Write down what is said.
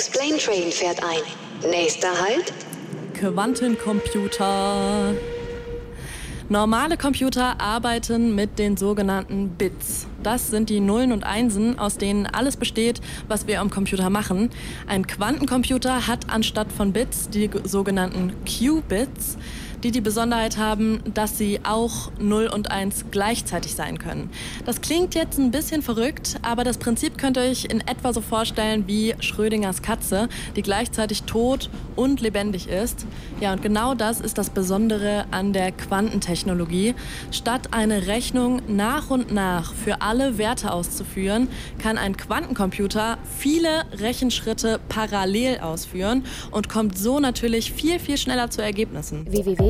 Explain Train fährt ein. Nächster Halt. Quantencomputer. Normale Computer arbeiten mit den sogenannten Bits. Das sind die Nullen und Einsen, aus denen alles besteht, was wir am Computer machen. Ein Quantencomputer hat anstatt von Bits die sogenannten Qubits die die Besonderheit haben, dass sie auch 0 und 1 gleichzeitig sein können. Das klingt jetzt ein bisschen verrückt, aber das Prinzip könnt ihr euch in etwa so vorstellen wie Schrödingers Katze, die gleichzeitig tot und lebendig ist. Ja, und genau das ist das Besondere an der Quantentechnologie. Statt eine Rechnung nach und nach für alle Werte auszuführen, kann ein Quantencomputer viele Rechenschritte parallel ausführen und kommt so natürlich viel, viel schneller zu Ergebnissen. www